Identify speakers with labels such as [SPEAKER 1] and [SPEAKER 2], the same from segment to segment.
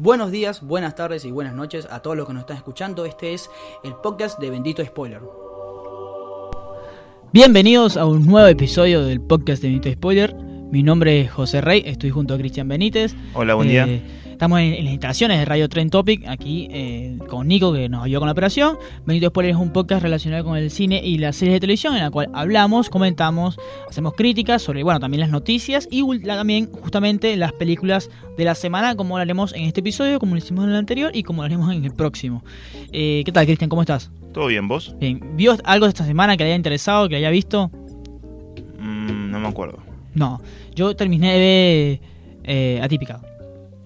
[SPEAKER 1] Buenos días, buenas tardes y buenas noches a todos los que nos están escuchando. Este es el podcast de Bendito Spoiler. Bienvenidos a un nuevo episodio del podcast de Bendito Spoiler. Mi nombre es José Rey, estoy junto a Cristian Benítez.
[SPEAKER 2] Hola, buen día.
[SPEAKER 1] Eh, Estamos en, en las instalaciones de Radio Trend Topic, aquí eh, con Nico, que nos ayudó con la operación. Bendito Spoiler es un podcast relacionado con el cine y las series de televisión, en la cual hablamos, comentamos, hacemos críticas sobre, bueno, también las noticias y también, justamente, las películas de la semana, como lo haremos en este episodio, como lo hicimos en el anterior y como lo haremos en el próximo. Eh, ¿Qué tal, Cristian? ¿Cómo estás?
[SPEAKER 2] ¿Todo bien, vos?
[SPEAKER 1] Bien. ¿Vio algo de esta semana que le haya interesado, que le haya visto?
[SPEAKER 2] Mm, no me acuerdo.
[SPEAKER 1] No. Yo terminé de eh, Atípica.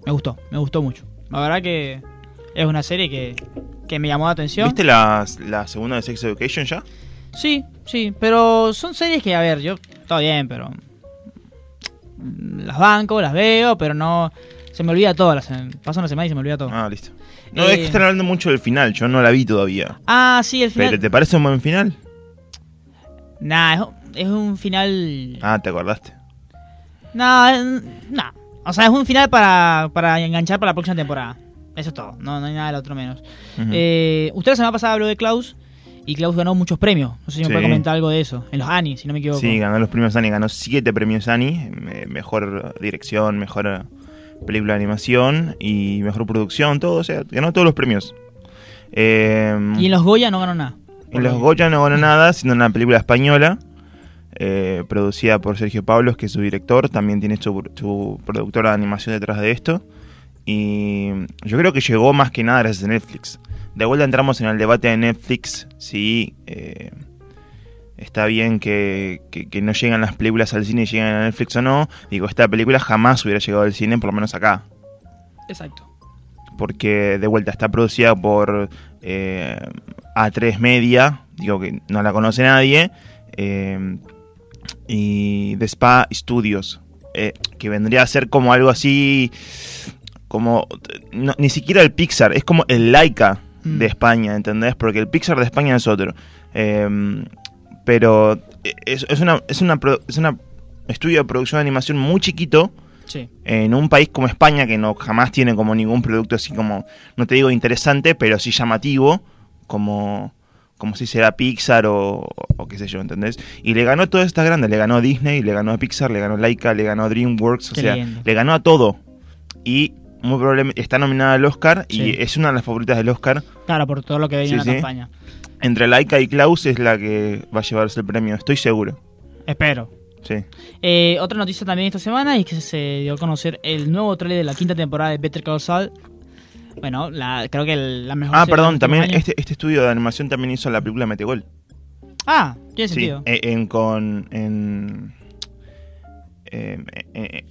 [SPEAKER 1] Me gustó, me gustó mucho. La verdad que es una serie que, que me llamó la atención.
[SPEAKER 2] ¿Viste la, la segunda de Sex Education ya?
[SPEAKER 1] Sí, sí, pero son series que, a ver, yo, todo bien, pero... Las banco, las veo, pero no... Se me olvida todo, pasa una semana y se me olvida todo.
[SPEAKER 2] Ah, listo. No,
[SPEAKER 1] Eh,
[SPEAKER 2] es que están hablando mucho del final, yo no la vi todavía.
[SPEAKER 1] Ah, sí, el final...
[SPEAKER 2] ¿Pero te parece un buen final?
[SPEAKER 1] Nah, es, es un final...
[SPEAKER 2] Ah, te acordaste.
[SPEAKER 1] No, eh, no. O sea, es un final para, para enganchar para la próxima temporada. Eso es todo. No, no hay nada del otro menos.
[SPEAKER 2] Ujú.
[SPEAKER 1] Eh, usted la semana pasada habló de Klaus y Klaus ganó muchos premios. No sé si me
[SPEAKER 2] Sí.
[SPEAKER 1] puede comentar algo de eso. En los Annie, si no me equivoco.
[SPEAKER 2] Sí, ganó los premios Annie, ganó siete premios Annie. me- Mejor dirección, mejor eh, película de animación y mejor producción, todo. O sea, ganó todos los premios. Eh,
[SPEAKER 1] Y en los Goya no ganó nada.
[SPEAKER 2] En los Goya no ganó nada, siendo una película española, eh, producida por Sergio Pablos, que es su director, también tiene su, su productora de animación detrás de esto. Y yo creo que llegó más que nada gracias a Netflix. De vuelta entramos en el debate de Netflix, si eh, está bien que, que- que no llegan las películas al cine y llegan a Netflix o no. Digo, esta película jamás hubiera llegado al cine, por lo menos acá
[SPEAKER 1] Exacto.
[SPEAKER 2] porque de vuelta está producida por eh, A3 Media, digo que no la conoce nadie, eh, y The Spa Studios, eh, que vendría a ser como algo así, como no, ni siquiera el Pixar, es como el Laika
[SPEAKER 1] Mm.
[SPEAKER 2] de España, ¿entendés? Porque el Pixar de España es otro. Eh, pero es, es una es una es una estudio de producción de animación muy chiquito
[SPEAKER 1] Sí.
[SPEAKER 2] en un país como España que no jamás tiene como ningún producto así como no te digo interesante pero sí llamativo como como si será Pixar o, o qué sé yo ¿entendés? y le ganó todas estas grandes le ganó a Disney le ganó a Pixar le ganó a Laika le ganó a DreamWorks o
[SPEAKER 1] Qué
[SPEAKER 2] sea
[SPEAKER 1] lindo.
[SPEAKER 2] le ganó a todo y muy probablemente está nominada al Oscar
[SPEAKER 1] Sí.
[SPEAKER 2] y es una de las favoritas del Oscar
[SPEAKER 1] Claro, por todo lo que venía
[SPEAKER 2] Sí,
[SPEAKER 1] en la
[SPEAKER 2] sí.
[SPEAKER 1] campaña.
[SPEAKER 2] entre Laika y Klaus es la que va a llevarse el premio estoy seguro
[SPEAKER 1] Espero.
[SPEAKER 2] sí
[SPEAKER 1] Eh, otra noticia también esta semana es que se dio a conocer el nuevo trailer de la quinta temporada de Better Call Saul. Bueno, la, creo que el- la mejor
[SPEAKER 2] ah perdón también
[SPEAKER 1] años.
[SPEAKER 2] este, este estudio de animación también hizo la película Metegol
[SPEAKER 1] Ah, tiene
[SPEAKER 2] Sí,
[SPEAKER 1] sentido.
[SPEAKER 2] eh, en, con. En, eh, eh,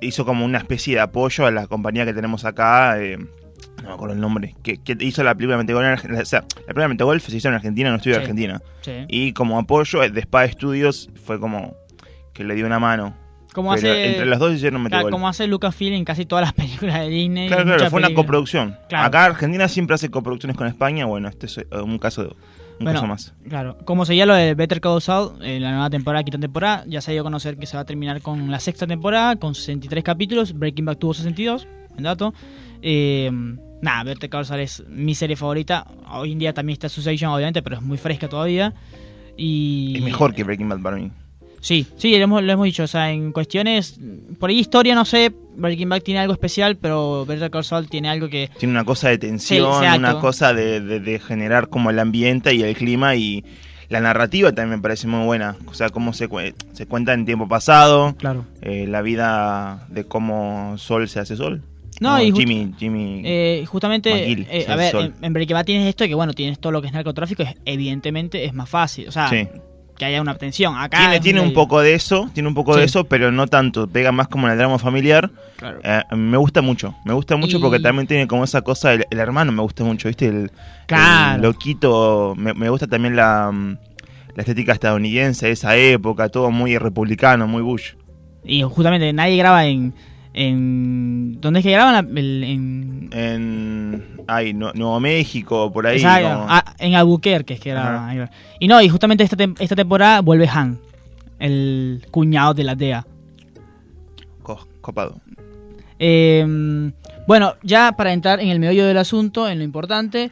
[SPEAKER 2] hizo como una especie de apoyo a la compañía que tenemos acá. eh, no me acuerdo el nombre. Que, que hizo la película Metegol en Argentina. O sea, la película Metegol se hizo en Argentina, en un estudio
[SPEAKER 1] Sí.
[SPEAKER 2] de Argentina.
[SPEAKER 1] Sí.
[SPEAKER 2] Y como apoyo, de Spa Studios fue como que le dio una mano.
[SPEAKER 1] Como
[SPEAKER 2] Pero
[SPEAKER 1] hace,
[SPEAKER 2] entre los dos hicieron
[SPEAKER 1] claro, como hace Lucasfilm en casi todas las películas de Disney.
[SPEAKER 2] Claro, claro, fue una coproducción.
[SPEAKER 1] Claro.
[SPEAKER 2] Acá Argentina siempre hace coproducciones con España. Bueno, este es eh, un caso, de, un
[SPEAKER 1] Bueno,
[SPEAKER 2] caso más.
[SPEAKER 1] Claro, como seguía lo de Better Call Saul, eh, la nueva temporada, quinta temporada, ya se dio a conocer que se va a terminar con la sexta temporada, con 63 capítulos, Breaking Bad tuvo 62, en dato. Eh, nada, Better Call Saul es mi serie favorita, hoy en día también está Succession, obviamente, pero es muy fresca todavía. Y,
[SPEAKER 2] Es mejor que Breaking Bad para mí.
[SPEAKER 1] Sí, sí, lo hemos, lo hemos dicho, o sea, en cuestiones, por ahí historia, no sé, Breaking Bad tiene algo especial, pero Better Call Saul tiene algo que...
[SPEAKER 2] Tiene una cosa de tensión,
[SPEAKER 1] Sí,
[SPEAKER 2] una cosa de, de- de generar como el ambiente y el clima y la narrativa también me parece muy buena. O sea, cómo se, cue- se cuenta en tiempo pasado,
[SPEAKER 1] Claro.
[SPEAKER 2] eh, la vida de cómo Sol se hace Sol.
[SPEAKER 1] No, y just-
[SPEAKER 2] Jimmy, Jimmy.
[SPEAKER 1] Eh, justamente,
[SPEAKER 2] McGill,
[SPEAKER 1] eh, a ver,
[SPEAKER 2] Sol.
[SPEAKER 1] en, en Breaking Bad tienes esto de que, bueno, tienes todo lo que es narcotráfico, es, evidentemente es más fácil, o sea,
[SPEAKER 2] Sí.
[SPEAKER 1] Que haya una tensión. Acá
[SPEAKER 2] tiene tiene un poco de eso, tiene un poco de eso, pero no tanto. Pega más como en el drama familiar.
[SPEAKER 1] Claro.
[SPEAKER 2] Eh, me gusta mucho, me gusta mucho
[SPEAKER 1] Y-
[SPEAKER 2] porque también tiene como esa cosa, el, el hermano me gusta mucho, ¿viste? El,
[SPEAKER 1] Claro.
[SPEAKER 2] el loquito, me, me gusta también la, mm, la estética estadounidense de esa época, todo muy republicano, muy Bush.
[SPEAKER 1] Y justamente nadie graba en... en ¿Dónde es que graban? La- el- en,
[SPEAKER 2] En ay, Nu- Nuevo México, por ahí.
[SPEAKER 1] Exacto,
[SPEAKER 2] como-
[SPEAKER 1] ah, en Albuquerque es que
[SPEAKER 2] Ajá.
[SPEAKER 1] graban. Y no, y justamente esta, esta temporada vuelve Han, el cuñado de la DEA.
[SPEAKER 2] co- copado.
[SPEAKER 1] Eh, Bueno, ya para entrar en el meollo del asunto, en lo importante,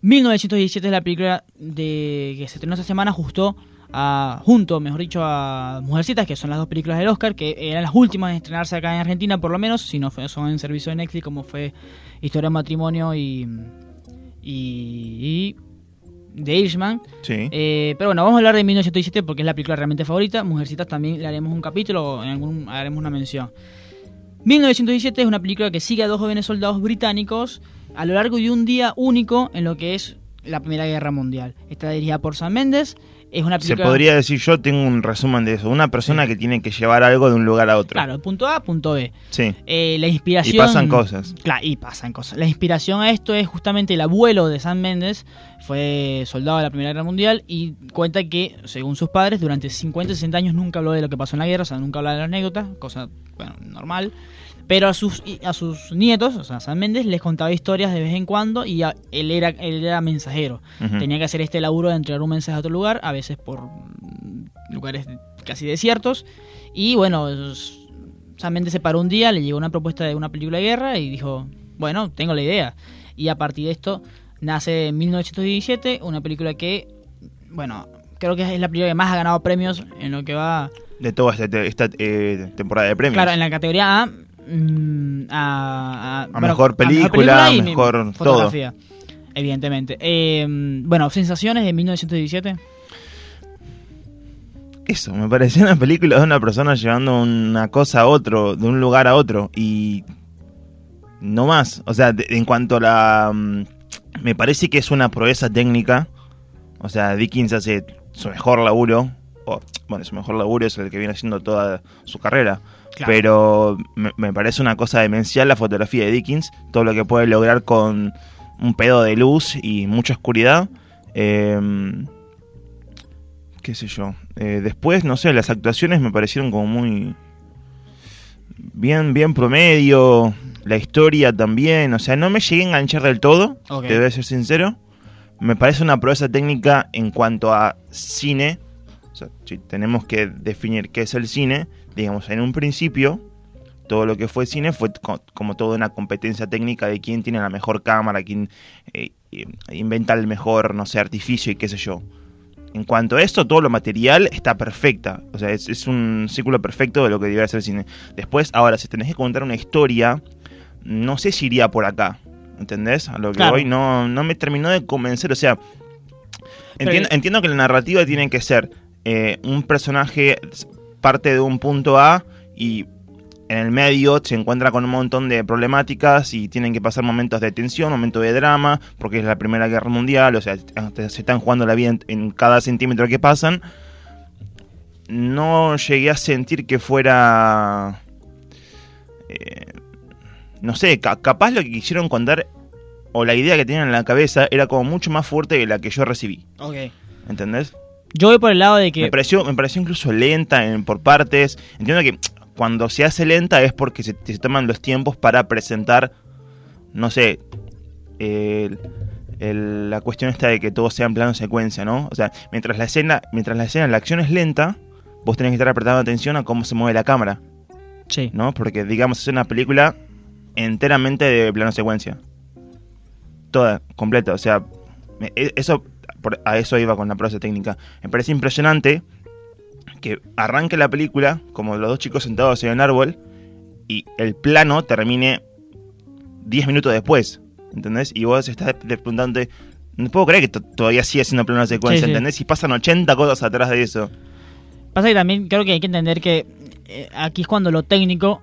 [SPEAKER 1] 1917 es la película de que se estrenó esta semana justo a, junto, mejor dicho, a Mujercitas, que son las dos películas del Oscar, que eran las últimas en estrenarse acá en Argentina, por lo menos, si no fue- son en servicio de Netflix, como fue Historia de Matrimonio y, y, y The Irishman.
[SPEAKER 2] Sí.
[SPEAKER 1] Eh, pero bueno, vamos a hablar de 1917 porque es la película realmente favorita. Mujercitas también le haremos un capítulo, en algún, haremos una mención. 1917 es una película que sigue a dos jóvenes soldados británicos a lo largo de un día único en lo que es la Primera Guerra Mundial. Está dirigida por Sam Mendes. Es una
[SPEAKER 2] Se podría decir, yo tengo un resumen de eso. Una persona que tiene que llevar algo de un lugar a otro.
[SPEAKER 1] Claro, punto A, punto B.
[SPEAKER 2] Sí.
[SPEAKER 1] Eh, la inspiración.
[SPEAKER 2] Y pasan cosas.
[SPEAKER 1] Claro, y pasan cosas. La inspiración a esto es justamente el abuelo de Sam Mendes, fue soldado de la Primera Guerra Mundial y cuenta que, según sus padres, durante 50 60 años nunca habló de lo que pasó en la guerra, o sea, nunca hablaba de las anécdotas, cosa, bueno, normal. Pero a sus, a sus nietos, o sea, Sam Mendes, les contaba historias de vez en cuando y a- él, era, él era mensajero.
[SPEAKER 2] Ujú.
[SPEAKER 1] Tenía que hacer este laburo de entregar un mensaje a otro lugar, a veces por lugares casi desiertos. Y bueno, Sam Mendes se paró un día, le llegó una propuesta de una película de guerra y dijo, bueno, tengo la idea. Y a partir de esto nace en 1917 una película que, bueno, creo que es la película que más ha ganado premios en lo que va...
[SPEAKER 2] De toda esta, esta, eh, temporada de premios.
[SPEAKER 1] Claro, en la categoría A... mm, a,
[SPEAKER 2] A mejor película, mejor
[SPEAKER 1] fotografía, evidentemente. Eh, bueno, sensaciones de 1917.
[SPEAKER 2] Eso, me pareció una película de una persona llevando una cosa a otro, de un lugar a otro. Y. No más. O sea, de- en cuanto a la. mm, Me parece que es una proeza técnica. O sea, Dickens hace su mejor laburo. O, bueno, su mejor laburo es el que viene haciendo toda su carrera.
[SPEAKER 1] Claro.
[SPEAKER 2] Pero me, me parece una cosa demencial la fotografía de Dickens. Todo lo que puede lograr con un pedo de luz y mucha oscuridad. Eh, qué sé yo. Eh, después, no sé, las actuaciones me parecieron como muy bien, bien promedio. La historia también, o sea, no me llegué a enganchar del todo,
[SPEAKER 1] Ok.
[SPEAKER 2] te voy a ser sincero. Me parece una proeza técnica en cuanto a cine. O sea, si tenemos que definir qué es el cine, digamos, en un principio, todo lo que fue cine fue co- como toda una competencia técnica de quién tiene la mejor cámara, quién eh, eh, inventa el mejor, no sé, artificio y qué sé yo. En cuanto a esto, todo lo material está perfecta. O sea, es, es un círculo perfecto de lo que debería ser el cine. Después, ahora, si tenés que contar una historia, no sé si iría por acá. ¿Entendés? A lo que
[SPEAKER 1] Claro.
[SPEAKER 2] voy, no, no me terminó de convencer. O sea, entiendo que la narrativa tiene que ser eh, un personaje parte de un punto A y en el medio se encuentra con un montón de problemáticas y tienen que pasar momentos de tensión, momentos de drama, porque es la Primera Guerra Mundial, o sea, se están jugando la vida en, en cada centímetro que pasan. No llegué a sentir que fuera... eh, no sé, ca- capaz lo que quisieron contar o la idea que tenían en la cabeza era como mucho más fuerte que la que yo recibí.
[SPEAKER 1] Ok.
[SPEAKER 2] ¿Entendés?
[SPEAKER 1] Yo voy por el lado de que...
[SPEAKER 2] Me pareció, me pareció incluso lenta en, por partes. Entiendo que cuando se hace lenta es porque se, se toman los tiempos para presentar, no sé, el- el- la cuestión esta de que todo sea en plano secuencia, ¿no? O sea, mientras la escena, mientras la escena, la acción es lenta, vos tenés que estar prestando atención a cómo se mueve la cámara,
[SPEAKER 1] Sí.
[SPEAKER 2] ¿no? Porque digamos es una película enteramente de plano secuencia. Toda, completa, o sea, e- eso por- a eso iba con la prosa técnica. Me parece impresionante que arranque la película como los dos chicos sentados en el árbol y el plano termine 10 minutos después, ¿entendés? Y vos estás preguntando, no puedo creer que to- todavía sigue siendo plano secuencia,
[SPEAKER 1] Sí, sí.
[SPEAKER 2] ¿entendés? Y pasan 80 cosas atrás de eso.
[SPEAKER 1] Pasa que también creo que hay que entender que eh, aquí es cuando lo técnico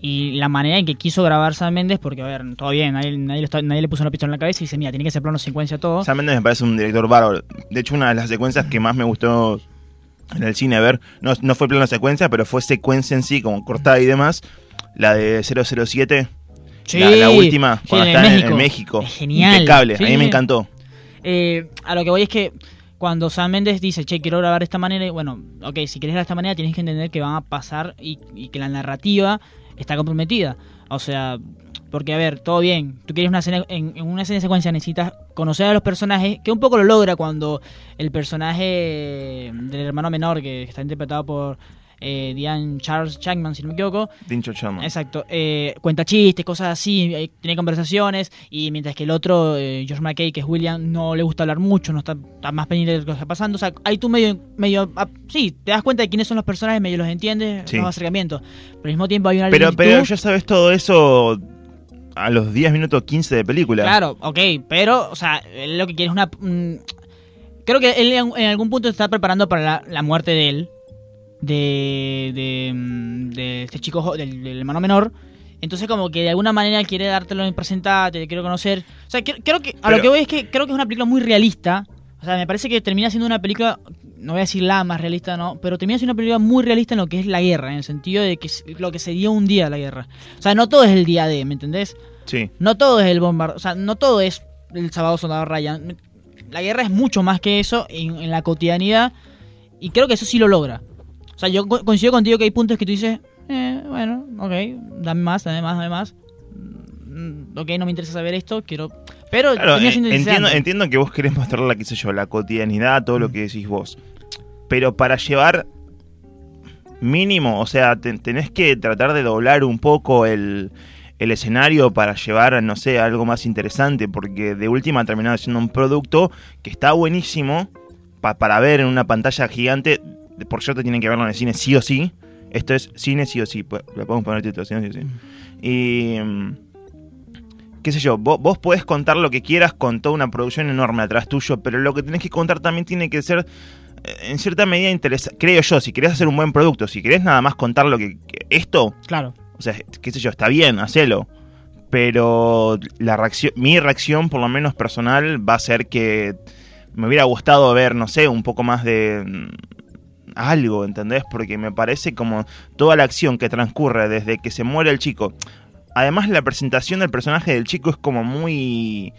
[SPEAKER 1] y la manera en que quiso grabar Sam Mendes, porque a ver, todo bien, nadie, nadie, le está- nadie le puso una pistola en la cabeza y dice, mira, tiene que ser plano secuencia todo.
[SPEAKER 2] Sam Mendes me parece un director bárbaro. De hecho, una de las secuencias que más me gustó en el cine ver, no, no fue plano secuencia, pero fue secuencia en sí, como cortada y demás, la de 007.
[SPEAKER 1] Sí,
[SPEAKER 2] la, la última,
[SPEAKER 1] sí,
[SPEAKER 2] cuando
[SPEAKER 1] en
[SPEAKER 2] está en-
[SPEAKER 1] México.
[SPEAKER 2] en México.
[SPEAKER 1] Es genial.
[SPEAKER 2] Impecable,
[SPEAKER 1] Sí,
[SPEAKER 2] a mí me encantó.
[SPEAKER 1] Eh, a lo que voy es que cuando Sam Mendes dice, che, quiero grabar de esta manera, y bueno, ok, si quieres grabar de esta manera tienes que entender que van a pasar y, y que la narrativa está comprometida. O sea, porque a ver, todo bien, tú quieres una escena, en, en una escena de secuencia necesitas conocer a los personajes, que un poco lo logra cuando el personaje del hermano menor, que está interpretado por eh, Diane Charles Chapman, si no me equivoco.
[SPEAKER 2] Dincho Chapman.
[SPEAKER 1] Exacto. Eh, cuenta chistes, cosas así, eh, tiene conversaciones, y mientras que el otro, eh, George McKay, que es William, no le gusta hablar mucho, no está, está más pendiente de lo que está pasando. O sea, ahí tú medio, medio, ah, sí, te das cuenta de quiénes son los personajes, medio los entiendes,
[SPEAKER 2] Sí.
[SPEAKER 1] los acercamientos. Pero al mismo tiempo hay una
[SPEAKER 2] Pero, pero ya sabes todo eso a los 10 minutos 15 de película.
[SPEAKER 1] Claro, ok, pero, o sea, él lo que quiere es una... mm, creo que él en, en algún punto se está preparando para la, la muerte de él, de, de, mm, de este chico, del, del hermano menor. Entonces como que de alguna manera quiere dártelo en presentar, te quiero conocer. O sea, creo, creo que a lo que voy es que creo que es una película muy realista. O sea, me parece que termina siendo una película, no voy a decir la más realista, no, pero termina siendo una película muy realista en lo que es la guerra, en el sentido de que es lo que se dio un día la guerra. O sea, no todo es el día de, ¿me entendés?
[SPEAKER 2] Sí.
[SPEAKER 1] No todo es el bombardeo, o sea, no todo es el sábado soldado Ryan. La guerra es mucho más que eso en, en la cotidianidad y creo que eso sí lo logra. O sea, yo co- coincido contigo que hay puntos que tú dices, eh, bueno, ok, dame más, dame más, dame más. Mm, Ok, no me interesa saber esto, quiero... Pero
[SPEAKER 2] Claro, eh, entiendo, entiendo que vos querés mostrar la, qué sé yo, la cotidianidad, todo lo que decís vos. Pero para llevar mínimo, o sea, te- tenés que tratar de doblar un poco el, el escenario para llevar, no sé, algo más interesante, porque de última terminado siendo un producto que está buenísimo pa- para ver en una pantalla gigante. Por cierto, tienen que verlo en el cine sí o sí. Esto es cine sí o sí. Le podemos poner título, cine sí o sí. Y. mm, qué sé yo, vos, vos podés contar lo que quieras con toda una producción enorme atrás tuyo, pero lo que tenés que contar también tiene que ser eh, en cierta medida interesante. Creo yo, si querés hacer un buen producto, si querés nada más contar lo que, que- esto,
[SPEAKER 1] Claro.
[SPEAKER 2] o sea, qué sé yo, está bien, hacelo. Pero la reacción, mi reacción, por lo menos personal, va a ser que me hubiera gustado ver, no sé, un poco más de mm, algo, ¿entendés? Porque me parece como toda la acción que transcurre desde que se muere el chico. Además, la presentación del personaje del chico es como muy.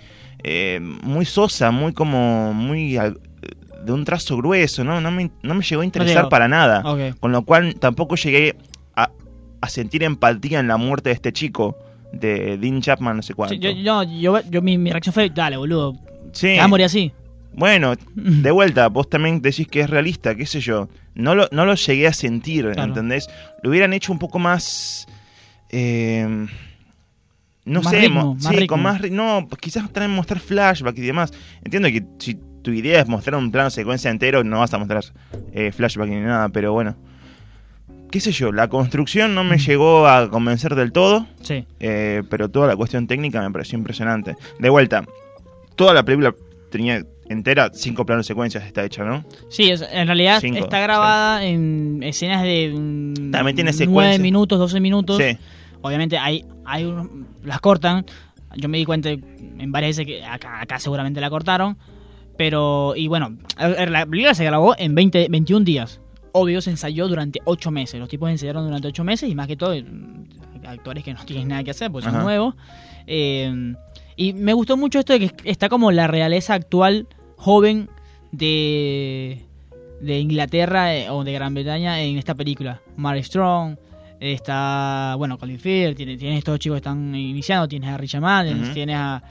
[SPEAKER 2] eh, muy sosa, muy como. muy. de un trazo grueso, ¿no? No me, no me llegó a interesar para nada. Con lo cual tampoco llegué a, a sentir empatía en la muerte de este chico, de Dean Chapman, no sé cuánto.
[SPEAKER 1] Sí, yo, yo, yo, yo- mi, mi reacción fue, dale, boludo,
[SPEAKER 2] Sí.
[SPEAKER 1] te vas a morir así.
[SPEAKER 2] Bueno, de vuelta, vos también decís que es realista, qué sé yo. No lo, no lo llegué a sentir,
[SPEAKER 1] Claro.
[SPEAKER 2] ¿entendés? Lo hubieran hecho un poco más... eh, no
[SPEAKER 1] Más
[SPEAKER 2] sé,
[SPEAKER 1] ritmo, más
[SPEAKER 2] sí,
[SPEAKER 1] ritmo.
[SPEAKER 2] con más... No, quizás también mostrar flashback y demás. Entiendo que si tu idea es mostrar un plano secuencia entero, no vas a mostrar eh, flashback ni nada, pero bueno. Qué sé yo, la construcción no
[SPEAKER 1] Mm.
[SPEAKER 2] me llegó a convencer del todo.
[SPEAKER 1] Sí.
[SPEAKER 2] Eh, pero toda la cuestión técnica me pareció impresionante. De vuelta, toda la película tenía entera cinco planos secuencias está hecha, ¿no?
[SPEAKER 1] Sí, es- en realidad
[SPEAKER 2] Cinco,
[SPEAKER 1] está grabada en escenas de mm,
[SPEAKER 2] También tiene
[SPEAKER 1] 9
[SPEAKER 2] secuencias.
[SPEAKER 1] minutos, 12 minutos.
[SPEAKER 2] Sí.
[SPEAKER 1] Obviamente hay, hay un- las cortan. Yo me di cuenta en varias veces que acá, acá seguramente la cortaron. Pero, y bueno, la película se grabó en 20, 21 días. Obvio, se ensayó durante 8 meses. Los tipos ensayaron durante 8 meses y más que todo, mm, actores que no tienen nada que hacer, porque son nuevos. Eh, y me gustó mucho esto de que está como la realeza actual joven de, de Inglaterra eh, o de Gran Bretaña en esta película. Mark Strong, está, bueno, Colin Firth, tiene- tienes estos chicos que están iniciando, tienes a Richard Madden, tienes a,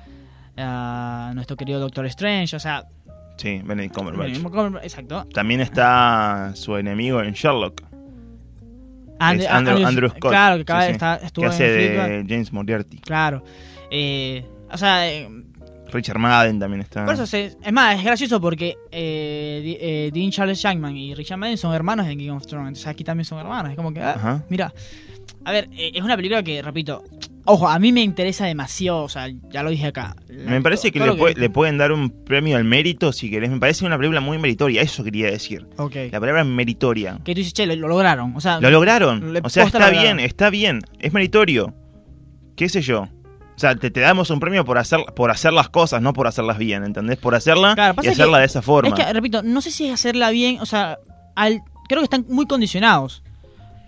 [SPEAKER 1] a nuestro querido Doctor Strange, o sea,
[SPEAKER 2] Sí, Benedict Cumberbatch.
[SPEAKER 1] exacto.
[SPEAKER 2] También está su enemigo en Sherlock,
[SPEAKER 1] And-
[SPEAKER 2] Andrew,
[SPEAKER 1] Andrew-
[SPEAKER 2] Andrew Scott.
[SPEAKER 1] Claro, que
[SPEAKER 2] sí,
[SPEAKER 1] estar- estuvo
[SPEAKER 2] que hace de James Moriarty.
[SPEAKER 1] Claro. Eh, o sea, eh,
[SPEAKER 2] Richard Madden también está.
[SPEAKER 1] Por eso se- es más, es gracioso porque eh, eh, Dean Charles Shankman y Richard Madden son hermanos en Game of Thrones. Entonces aquí también son hermanos. Es como que, ah, mira. A ver, eh, es una película que, repito, ojo, a mí me interesa demasiado. O sea, ya lo dije acá.
[SPEAKER 2] Me parece que, le, puede- le pueden dar un premio al mérito si querés. Me parece una película muy meritoria, eso quería decir.
[SPEAKER 1] Ok.
[SPEAKER 2] La palabra meritoria.
[SPEAKER 1] Que tú dices, che, lo, lo lograron. O sea,
[SPEAKER 2] Lo lograron. O sea, está bien, está bien. Es meritorio. ¿Qué sé yo? O sea, te, te damos un premio por hacer, por hacer las cosas, no por hacerlas bien, ¿entendés? Por hacerla
[SPEAKER 1] Claro,
[SPEAKER 2] y hacerla
[SPEAKER 1] que-
[SPEAKER 2] de esa forma.
[SPEAKER 1] Es que, repito, no sé si es hacerla bien. O sea, al, creo que están muy condicionados.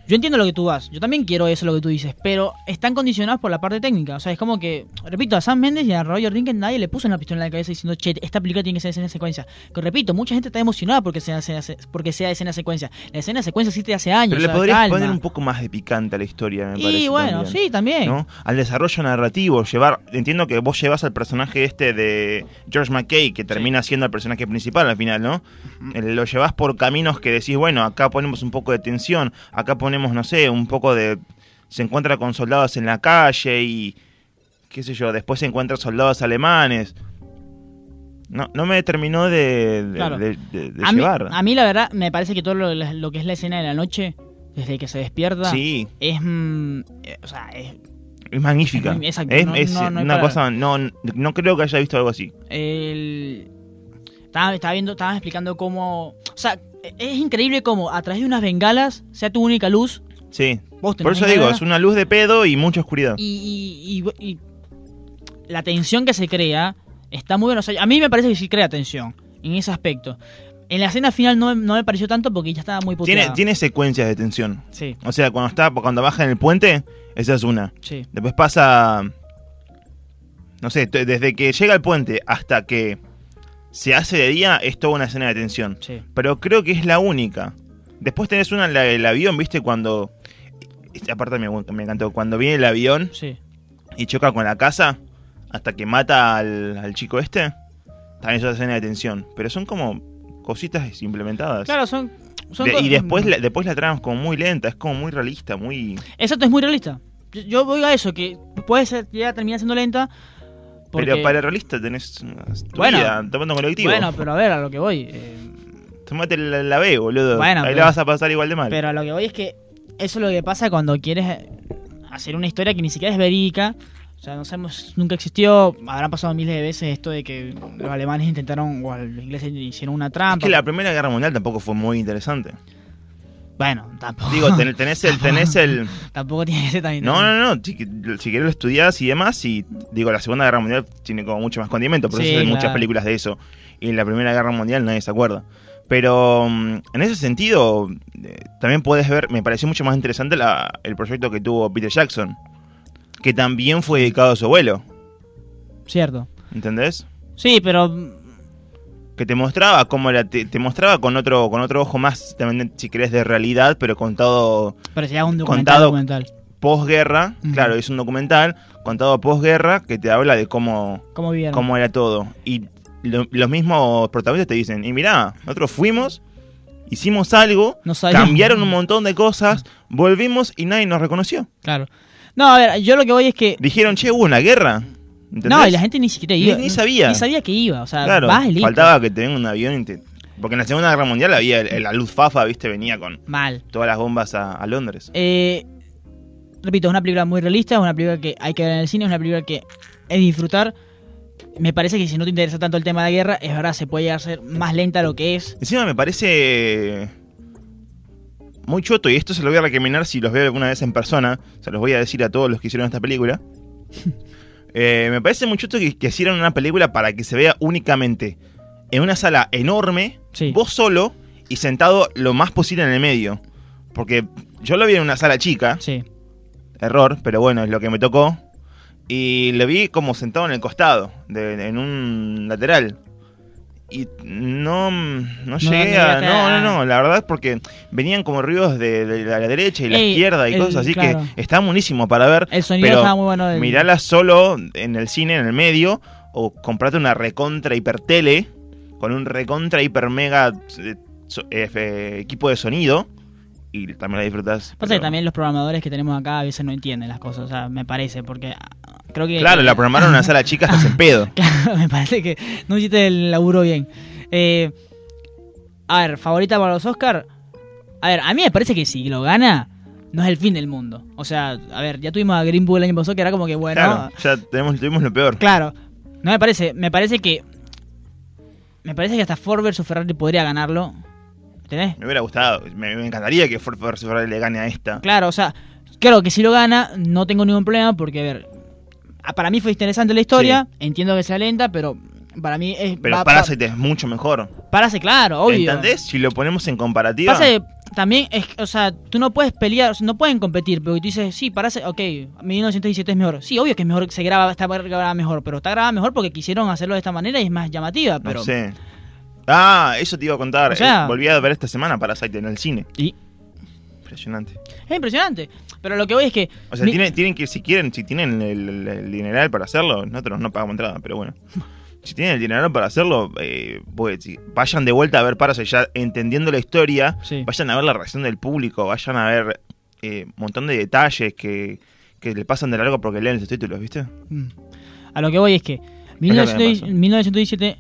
[SPEAKER 1] Yo entiendo lo que tú vas, yo también quiero eso, lo que tú dices, pero están condicionados por la parte técnica. O sea, es como que, repito, a Sam Mendes y a Roger Dinkins nadie le puso una pistola en la cabeza diciendo, che, esta película tiene que ser escena secuencia. Que repito, mucha gente está emocionada porque sea, sea, porque sea escena secuencia. La escena secuencia existe hace años.
[SPEAKER 2] Pero le
[SPEAKER 1] o sea,
[SPEAKER 2] podrías
[SPEAKER 1] calma.
[SPEAKER 2] poner un poco más de picante a la historia, me
[SPEAKER 1] Y
[SPEAKER 2] parece.
[SPEAKER 1] bueno,
[SPEAKER 2] también,
[SPEAKER 1] sí, también.
[SPEAKER 2] ¿no? Al desarrollo narrativo, llevar. Entiendo que vos llevas al personaje este de George McKay, que termina siendo el personaje principal al final, ¿no? Eh, Lo llevas por caminos que decís, bueno, acá ponemos un poco de tensión, acá ponemos, no sé, un poco de. Se encuentra con soldados en la calle y. qué sé yo, después se encuentra soldados alemanes. No, no me terminó de, de,
[SPEAKER 1] Claro.
[SPEAKER 2] de- de- de
[SPEAKER 1] a, mí,
[SPEAKER 2] llevar.
[SPEAKER 1] a mí, la verdad, me parece que todo lo, lo que es la escena de la noche, desde que se despierta,
[SPEAKER 2] Sí,
[SPEAKER 1] es. mm, o sea, es.
[SPEAKER 2] es magnífica.
[SPEAKER 1] Es- exacto,
[SPEAKER 2] es
[SPEAKER 1] no-
[SPEAKER 2] es
[SPEAKER 1] no- no hay
[SPEAKER 2] una cosa, no, no creo que haya visto algo así.
[SPEAKER 1] El... Estaba, estaba viendo, estaba explicando cómo. O sea, es increíble cómo a través de unas bengalas sea tu única luz.
[SPEAKER 2] Sí.
[SPEAKER 1] Vos
[SPEAKER 2] Por eso digo, es una luz de pedo y mucha oscuridad.
[SPEAKER 1] y, y- y- y la tensión que se crea está muy buena. O sea, a mí me parece que sí crea tensión en ese aspecto. En la escena final no, no me pareció tanto porque ya estaba muy puteada.
[SPEAKER 2] Tiene, tiene secuencias de tensión.
[SPEAKER 1] Sí,
[SPEAKER 2] O sea, cuando está, cuando baja en el puente, esa es una.
[SPEAKER 1] sí.
[SPEAKER 2] Después pasa. No sé, desde que llega al puente hasta que se hace de día, es toda una escena de tensión.
[SPEAKER 1] Sí.
[SPEAKER 2] Pero creo que es la única. Después tenés una en la del avión, ¿viste? Cuando. Esta parte me, me encantó. Cuando viene el avión
[SPEAKER 1] Sí.
[SPEAKER 2] y choca con la casa hasta que mata al, al chico este. También es otra escena de tensión. Pero son como cositas implementadas.
[SPEAKER 1] Claro, son. son
[SPEAKER 2] De-
[SPEAKER 1] co-
[SPEAKER 2] y después la, después la trama es como muy lenta, es como muy realista, muy...
[SPEAKER 1] Exacto, es muy realista. Yo, yo voy a eso, que puede ser, ya termina siendo lenta. Porque,
[SPEAKER 2] Pero para realista tenés tu
[SPEAKER 1] Bueno.
[SPEAKER 2] vida, tomando colectivo.
[SPEAKER 1] Bueno, pero a ver, a lo que voy. eh,
[SPEAKER 2] Tomate la, la B, boludo.
[SPEAKER 1] Bueno,
[SPEAKER 2] Ahí
[SPEAKER 1] pero-
[SPEAKER 2] la vas a pasar igual de mal.
[SPEAKER 1] Pero a lo que voy es que eso es lo que pasa cuando quieres eh, hacer una historia que ni siquiera es verídica. O sea, no sabemos, nunca existió. Habrán pasado miles de veces esto de que los alemanes intentaron, o los ingleses hicieron una
[SPEAKER 2] es
[SPEAKER 1] trampa.
[SPEAKER 2] que la Primera Guerra Mundial tampoco fue muy interesante.
[SPEAKER 1] Bueno, tampoco.
[SPEAKER 2] Digo, ten- tenés el... Tenés el...
[SPEAKER 1] tampoco tiene que ser tan
[SPEAKER 2] No, no, no, si, si querés lo estudiás y demás, y digo, la Segunda Guerra Mundial tiene como mucho más condimento, por
[SPEAKER 1] Sí,
[SPEAKER 2] eso hay muchas películas de eso. Y en la Primera Guerra Mundial nadie se acuerda. Pero mm, en ese sentido, eh, también puedes ver, me pareció mucho más interesante la- el proyecto que tuvo Peter Jackson, que también fue dedicado a su abuelo,
[SPEAKER 1] Cierto.
[SPEAKER 2] ¿entendés?
[SPEAKER 1] Sí, pero.
[SPEAKER 2] Que te mostraba cómo era, te, te mostraba con otro, con otro ojo más, también, si querés, de realidad, pero contado
[SPEAKER 1] Parecía un documental.
[SPEAKER 2] Contado-
[SPEAKER 1] documental.
[SPEAKER 2] posguerra, claro, es un documental contado posguerra que te habla de cómo,
[SPEAKER 1] ¿Cómo
[SPEAKER 2] era todo. Y lo- los mismos protagonistas te dicen, y mirá, nosotros fuimos, hicimos algo, cambiaron un montón de cosas, volvimos y nadie nos reconoció.
[SPEAKER 1] Claro. No, a ver, yo lo que voy es que.
[SPEAKER 2] Dijeron, che, hubo una guerra. ¿Entendés?
[SPEAKER 1] No, y la gente ni siquiera
[SPEAKER 2] Ni-
[SPEAKER 1] iba.
[SPEAKER 2] ni sabía.
[SPEAKER 1] Ni sabía que iba. O sea,
[SPEAKER 2] Claro,
[SPEAKER 1] vas listo.
[SPEAKER 2] faltaba que te venga un avión y te... Porque en la Segunda Guerra Mundial había la luz fafa, viste, venía con
[SPEAKER 1] Mal.
[SPEAKER 2] todas las bombas a, a Londres.
[SPEAKER 1] Eh, repito, es una película muy realista, es una película que hay que ver en el cine, es una película que es disfrutar. Me parece que si no te interesa tanto el tema de la guerra, es verdad, se puede llegar a ser más lenta lo que es.
[SPEAKER 2] Encima me parece muy choto, y esto se lo voy a recriminar si los veo alguna vez en persona, se los voy a decir a todos los que hicieron esta película. Eh, me parece muy choto que, que hicieran una película para que se vea únicamente en una sala enorme,
[SPEAKER 1] Sí.
[SPEAKER 2] vos solo y sentado lo más posible en el medio. Porque yo lo vi en una sala chica,
[SPEAKER 1] Sí.
[SPEAKER 2] error, pero bueno, es lo que me tocó. Y lo vi como sentado en el costado, de- en un lateral. Y no, no llegué
[SPEAKER 1] no
[SPEAKER 2] a...
[SPEAKER 1] llegaste
[SPEAKER 2] No,
[SPEAKER 1] a-
[SPEAKER 2] no, no, la verdad es porque venían como ruidos de, de la derecha y la
[SPEAKER 1] Ey,
[SPEAKER 2] izquierda y
[SPEAKER 1] el-
[SPEAKER 2] cosas así
[SPEAKER 1] claro.
[SPEAKER 2] que está buenísimo para ver.
[SPEAKER 1] El sonido
[SPEAKER 2] pero
[SPEAKER 1] estaba muy bueno. del-
[SPEAKER 2] Mirala solo en el cine, en el medio, o comprate una recontra hipertele con un recontra hiper mega eh, so- eh, equipo de sonido y también la disfrutas.
[SPEAKER 1] Pasa que también los programadores que tenemos acá a veces no entienden las cosas, o sea, me parece, porque creo que...
[SPEAKER 2] Claro, la programaron en una sala chica hasta el pedo.
[SPEAKER 1] Claro, me parece que no hiciste el laburo bien. Eh, a ver, favorita para los Oscar. A ver, a mí me parece que si lo gana, no es el fin del mundo. O sea, a ver, ya tuvimos a Green Bull el año pasado que era como que bueno.
[SPEAKER 2] Claro, ya tenemos, tuvimos lo peor.
[SPEAKER 1] Claro. No me parece, me parece que. Me parece que hasta Ford vs Ferrari podría ganarlo. ¿Entendés?
[SPEAKER 2] Me hubiera gustado, me, me encantaría que Ford vs Ferrari le gane a esta.
[SPEAKER 1] Claro, o sea, claro que si lo gana, no tengo ningún problema porque, a ver, para mí fue interesante la historia, entiendo que sea lenta, pero Para mí es.
[SPEAKER 2] Pero
[SPEAKER 1] va-
[SPEAKER 2] Parasite es mucho mejor.
[SPEAKER 1] Parasite, claro, obvio.
[SPEAKER 2] ¿Entendés? Si lo ponemos en comparativa.
[SPEAKER 1] Que también es, o sea, tú no puedes pelear, o sea, no pueden competir, porque tú dices, sí, Parasite, ok, 1917 es mejor. Sí, obvio que es mejor, se graba, está grabada mejor, pero está grabada mejor porque quisieron hacerlo de esta manera y es más llamativa, pero...
[SPEAKER 2] No sé. Ah, eso te iba a contar.
[SPEAKER 1] O sea-
[SPEAKER 2] Eh, volví a ver esta semana Parasite en el cine.
[SPEAKER 1] Y
[SPEAKER 2] Impresionante.
[SPEAKER 1] es impresionante. Pero lo que voy es que...
[SPEAKER 2] O sea, tienen, tienen que, si quieren, si tienen el, el- el dineral para hacerlo, nosotros no pagamos entrada, pero bueno. Si tienen el dineral para hacerlo, eh, pues, si- vayan de vuelta a ver Parasite ya entendiendo la historia,
[SPEAKER 1] Sí.
[SPEAKER 2] vayan a ver la reacción del público, vayan a ver eh, un montón de detalles que, que le pasan de largo porque leen los títulos, ¿viste?
[SPEAKER 1] Mm. A lo que voy es que
[SPEAKER 2] lo que me
[SPEAKER 1] 1900
[SPEAKER 2] pasa.
[SPEAKER 1] 1917,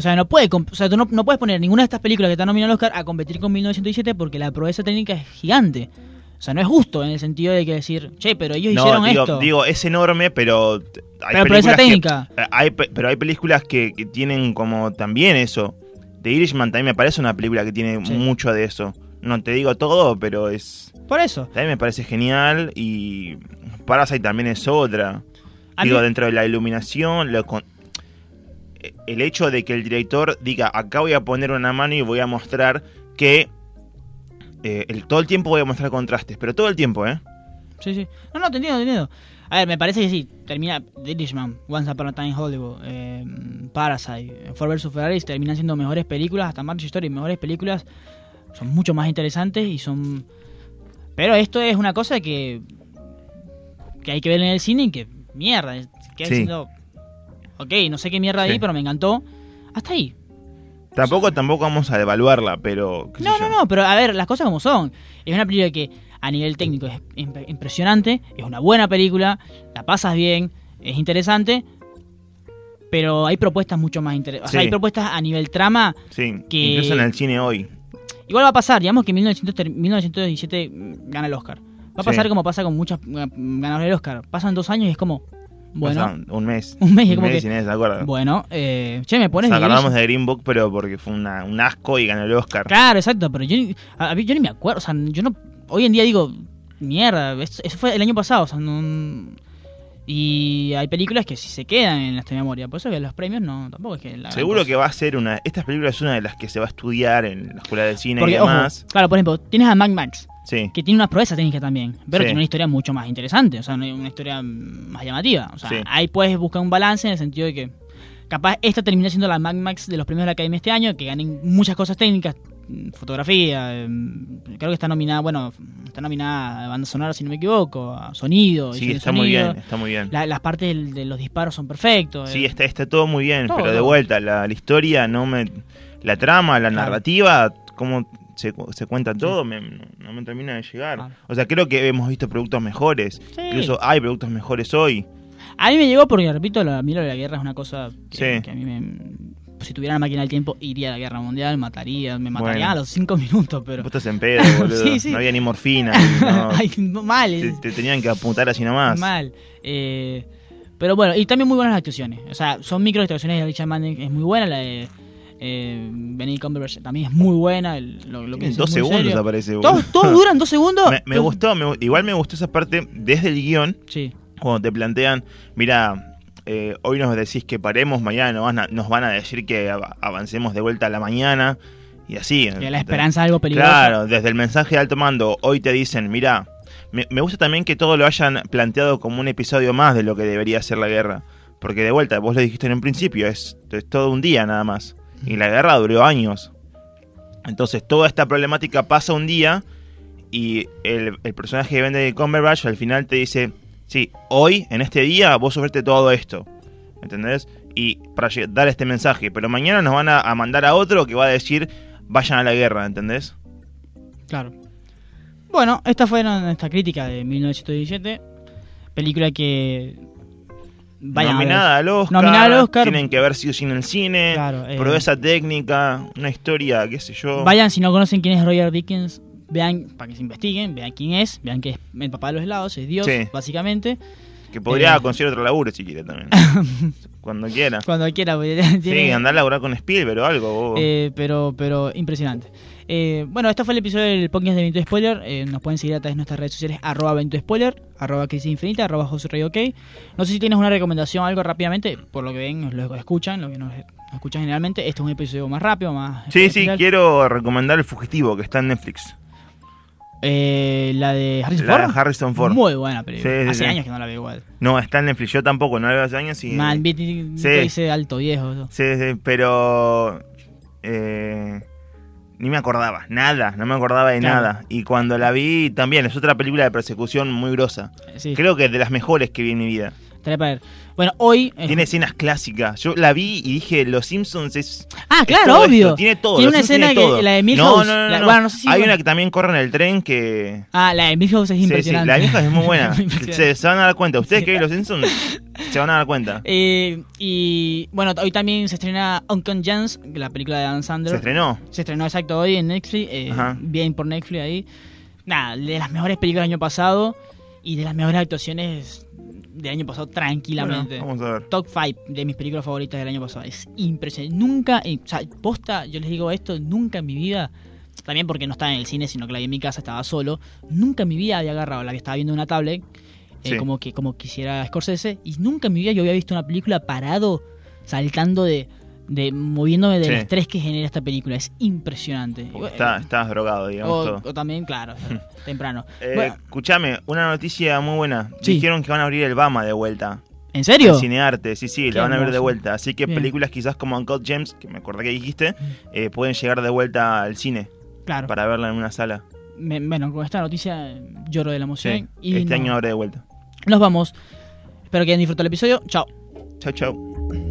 [SPEAKER 1] o sea, no puede, o sea, tú no, no puedes poner ninguna de estas películas que están nominadas al Oscar a competir con 1917 porque la proeza técnica es gigante. O sea, no es justo en el sentido de que decir, che, pero ellos
[SPEAKER 2] No,
[SPEAKER 1] hicieron
[SPEAKER 2] digo,
[SPEAKER 1] esto.
[SPEAKER 2] digo, es enorme, pero hay
[SPEAKER 1] Pero
[SPEAKER 2] películas que-
[SPEAKER 1] técnica.
[SPEAKER 2] eh, hay, pe- pero hay películas que, que tienen como también eso. The Irishman también me parece una película que tiene
[SPEAKER 1] Sí.
[SPEAKER 2] mucho de eso. No te digo todo, pero es
[SPEAKER 1] Por eso.
[SPEAKER 2] también me parece genial y Parasite también es otra. Digo,
[SPEAKER 1] mí-
[SPEAKER 2] dentro de la iluminación, lo con- el hecho de que el director diga, acá voy a poner una mano y voy a mostrar que eh, el, todo el tiempo voy a mostrar contrastes, pero todo el tiempo, ¿eh?
[SPEAKER 1] Sí, sí. No, no, te entiendo, te entiendo. A ver, me parece que sí. Termina The Irishman, Once Upon a Time in Hollywood, eh, Parasite, Ford vs. Ferrari terminan siendo mejores películas, hasta Marriage Story, mejores películas. Son mucho más interesantes y son... Pero esto es una cosa que... Que hay que ver en el cine y que... Mierda, queda
[SPEAKER 2] Sí.
[SPEAKER 1] diciendo... Ok, no sé qué mierda
[SPEAKER 2] Sí.
[SPEAKER 1] ahí, pero me encantó. Hasta ahí.
[SPEAKER 2] Tampoco, tampoco vamos a devaluarla, pero...
[SPEAKER 1] No, no, no, pero a ver, las cosas como son. Es una película que a nivel técnico es imp- impresionante, es una buena película, la pasas bien, es interesante, pero hay propuestas mucho más interesantes. O sea, hay propuestas a nivel trama.
[SPEAKER 2] Sí,
[SPEAKER 1] que-
[SPEAKER 2] incluso en el cine hoy.
[SPEAKER 1] Igual va a pasar, digamos que 1900 ter- 1917 mm, gana el Oscar. Va a pasar
[SPEAKER 2] Sí.
[SPEAKER 1] como pasa con muchas mm, ganadores del Oscar. Pasan dos años y es como, bueno,
[SPEAKER 2] un mes.
[SPEAKER 1] un mes y como que-
[SPEAKER 2] y nadie se acuerda.
[SPEAKER 1] bueno, eh, che, me
[SPEAKER 2] Nos
[SPEAKER 1] pones...
[SPEAKER 2] acordamos
[SPEAKER 1] Irishman.
[SPEAKER 2] de Green Book, pero porque fue una- un asco y ganó el Oscar.
[SPEAKER 1] Claro, exacto, pero yo, ni- a, a mí- yo ni me acuerdo, o sea, yo no, hoy en día digo, mierda, eso, eso fue el año pasado, o sea, no... Y hay películas que sí se quedan en nuestra memoria, por eso que los premios no, tampoco es que... la
[SPEAKER 2] Seguro que va a ser una... Esta película es una de las que se va a estudiar en la escuela de cine
[SPEAKER 1] Porque,
[SPEAKER 2] y
[SPEAKER 1] ojo,
[SPEAKER 2] demás.
[SPEAKER 1] claro, por ejemplo, tienes a Mad Max,
[SPEAKER 2] Sí.
[SPEAKER 1] que tiene una proeza técnica también, pero
[SPEAKER 2] Sí.
[SPEAKER 1] tiene una historia mucho más interesante, o sea, una historia más llamativa. O sea,
[SPEAKER 2] Sí.
[SPEAKER 1] ahí puedes buscar un balance en el sentido de que capaz esta termina siendo la Mad Max de los premios de la Academia este año, que ganen muchas cosas técnicas, mm, fotografía, mm, creo que está nominada, bueno, está nominada a banda sonora si no me equivoco, a sonido,
[SPEAKER 2] Sí,
[SPEAKER 1] de
[SPEAKER 2] está muy bien, está muy bien.
[SPEAKER 1] La- las partes del- de los disparos son perfectos.
[SPEAKER 2] Sí,
[SPEAKER 1] eh.
[SPEAKER 2] está, está todo muy bien,
[SPEAKER 1] Todo,
[SPEAKER 2] pero de vuelta, la, la historia no me... La trama, la
[SPEAKER 1] Claro.
[SPEAKER 2] narrativa, cómo se, se cuenta todo, me- no me termina de llegar.
[SPEAKER 1] Claro.
[SPEAKER 2] O sea, creo que hemos visto productos mejores.
[SPEAKER 1] Sí.
[SPEAKER 2] Incluso hay productos mejores hoy.
[SPEAKER 1] A mí me llegó porque, repito, lo- a mí lo de la guerra es una cosa que,
[SPEAKER 2] Sí.
[SPEAKER 1] que a mí me... Si tuviera una máquina del tiempo, iría a la guerra mundial, mataría, me mataría
[SPEAKER 2] Bueno.
[SPEAKER 1] a los cinco minutos, pero...
[SPEAKER 2] Vos estás en pedo, boludo.
[SPEAKER 1] Sí, sí.
[SPEAKER 2] No había ni morfina. no.
[SPEAKER 1] Ay, mal,
[SPEAKER 2] te, te tenían que apuntar así nomás.
[SPEAKER 1] mal. Eh, pero bueno, y también muy buenas actuaciones. O sea, son micro actuaciones de Richard Madden, es muy buena. La de eh, Benedict Cumberbatch también es muy buena. el- lo, lo que
[SPEAKER 2] En dos segundos
[SPEAKER 1] serio.
[SPEAKER 2] aparece.
[SPEAKER 1] Todos, todos duran dos segundos.
[SPEAKER 2] me, me gustó, me igual me gustó esa parte desde el guion,
[SPEAKER 1] Sí,
[SPEAKER 2] cuando te plantean, mira, eh, hoy nos decís que paremos, mañana nos van a, nos van a decir que av- avancemos de vuelta a la mañana, y así.
[SPEAKER 1] que la esperanza es algo peligroso.
[SPEAKER 2] Claro, desde el mensaje de alto mando, hoy te dicen, mira, me, me gusta también que todo lo hayan planteado como un episodio más de lo que debería ser la guerra. Porque de vuelta, vos lo dijiste en un principio, es, es todo un día nada más. Y la guerra duró años. Entonces toda esta problemática pasa un día y el, el personaje de Benedict Cumberbatch al final te dice, sí, hoy, en este día, vos sufriste todo esto. ¿Entendés? Y para dar este mensaje, pero mañana nos van a, a mandar a otro que va a decir, vayan a la guerra, ¿entendés?
[SPEAKER 1] Claro. Bueno, esta fue nuestra crítica de 1917. Película que. Vayan.
[SPEAKER 2] Nominada al Oscar,
[SPEAKER 1] Nominada al Oscar.
[SPEAKER 2] tienen que ver sí o sí en el cine,
[SPEAKER 1] Claro, eh,
[SPEAKER 2] proeza técnica, una historia, qué sé yo.
[SPEAKER 1] Vayan, si no conocen quién es Roger Dickens, vean, para que se investiguen, vean quién es, vean que es el papá de los helados, es Dios,
[SPEAKER 2] Sí.
[SPEAKER 1] básicamente.
[SPEAKER 2] Que podría
[SPEAKER 1] eh,
[SPEAKER 2] conseguir otro laburo si quiere también. Cuando quiera.
[SPEAKER 1] Cuando quiera,
[SPEAKER 2] Sí, andar a laburar con Spielberg o algo.
[SPEAKER 1] eh, pero, pero impresionante. Eh, bueno, esto fue el episodio del podcast de Evento Spoiler. Eh, nos pueden seguir a través de nuestras redes sociales, arroba Spoiler, arroba Crisis Infinita, arroba José Rey OK. No sé si tienes una recomendación, algo rápidamente, por lo que ven, lo escuchan, lo que nos, escuchan generalmente. Este es un episodio más rápido, más...
[SPEAKER 2] Sí, sí, quiero recomendar El Fugitivo, que está en Netflix.
[SPEAKER 1] Eh, la de Harrison
[SPEAKER 2] La de
[SPEAKER 1] Ford.
[SPEAKER 2] Harrison Ford.
[SPEAKER 1] Muy buena película.
[SPEAKER 2] Sí, sí,
[SPEAKER 1] Hace
[SPEAKER 2] sí.
[SPEAKER 1] años que no la veo igual.
[SPEAKER 2] No, está en Netflix. Yo tampoco, no la veo hace años y...
[SPEAKER 1] Man, dice alto viejo. eso.
[SPEAKER 2] Sí, sí, pero... eh, ni me acordaba, nada, no me acordaba de
[SPEAKER 1] Claro.
[SPEAKER 2] nada. Y cuando la vi también, es otra película de persecución muy grosa.
[SPEAKER 1] Sí,
[SPEAKER 2] Creo que de las mejores que vi en mi vida.
[SPEAKER 1] ver. Bueno, hoy. eh,
[SPEAKER 2] Tiene escenas clásicas. Yo la vi y dije, Los Simpsons es...
[SPEAKER 1] Ah,
[SPEAKER 2] es
[SPEAKER 1] claro, obvio.
[SPEAKER 2] esto, tiene todo.
[SPEAKER 1] Tiene una escena
[SPEAKER 2] tiene
[SPEAKER 1] que
[SPEAKER 2] todo.
[SPEAKER 1] la de Milhouse.
[SPEAKER 2] no, no,
[SPEAKER 1] la-
[SPEAKER 2] no.
[SPEAKER 1] bueno, no sé si-
[SPEAKER 2] Hay una que también corre en el tren que...
[SPEAKER 1] Ah, la de Milhouse es
[SPEAKER 2] Sí, sí,
[SPEAKER 1] impresionante.
[SPEAKER 2] la vieja es muy buena.
[SPEAKER 1] Impresionante.
[SPEAKER 2] se, se van a dar cuenta. Ustedes
[SPEAKER 1] Sí.
[SPEAKER 2] que ven Los Simpsons se van a dar cuenta.
[SPEAKER 1] Eh, y bueno, hoy también se estrena Uncle James, la película de Dan Sandler.
[SPEAKER 2] Se estrenó.
[SPEAKER 1] Se estrenó exacto hoy en Netflix. eh, bien por Netflix ahí. Nada, de las mejores películas del año pasado y de las mejores actuaciones del año pasado tranquilamente.
[SPEAKER 2] Bueno, vamos a ver.
[SPEAKER 1] Top 5 de mis películas favoritas del año pasado. Es impresionante. Nunca, eh, o sea, posta, yo les digo esto, nunca en mi vida, también porque no estaba en el cine, sino que la vi en mi casa, estaba solo, nunca en mi vida había agarrado la que estaba viendo en una tablet, eh, como que como quisiera Scorsese, y nunca en mi vida yo había visto una película parado, saltando de, de moviéndome del
[SPEAKER 2] Sí.
[SPEAKER 1] estrés que genera esta película. Es impresionante.
[SPEAKER 2] Está,
[SPEAKER 1] eh,
[SPEAKER 2] estás drogado, digamos
[SPEAKER 1] o,
[SPEAKER 2] todo.
[SPEAKER 1] o también, claro, temprano.
[SPEAKER 2] Eh,
[SPEAKER 1] Bueno,
[SPEAKER 2] escuchame, una noticia muy buena.
[SPEAKER 1] Sí.
[SPEAKER 2] Dijeron que van a abrir el Bama de vuelta.
[SPEAKER 1] ¿En serio?
[SPEAKER 2] El cinearte, sí, sí, la van a abrir de vuelta. Así que
[SPEAKER 1] Bien.
[SPEAKER 2] películas quizás como Uncle James, que me acordé que dijiste, eh, pueden llegar de vuelta al cine
[SPEAKER 1] Claro.
[SPEAKER 2] para verla en una sala.
[SPEAKER 1] Me- bueno, con esta noticia lloro de la emoción.
[SPEAKER 2] Sí,
[SPEAKER 1] y
[SPEAKER 2] este
[SPEAKER 1] no-
[SPEAKER 2] año abre de vuelta.
[SPEAKER 1] Nos vamos. Espero que hayan disfrutado el episodio. Chao.
[SPEAKER 2] Chau, chau.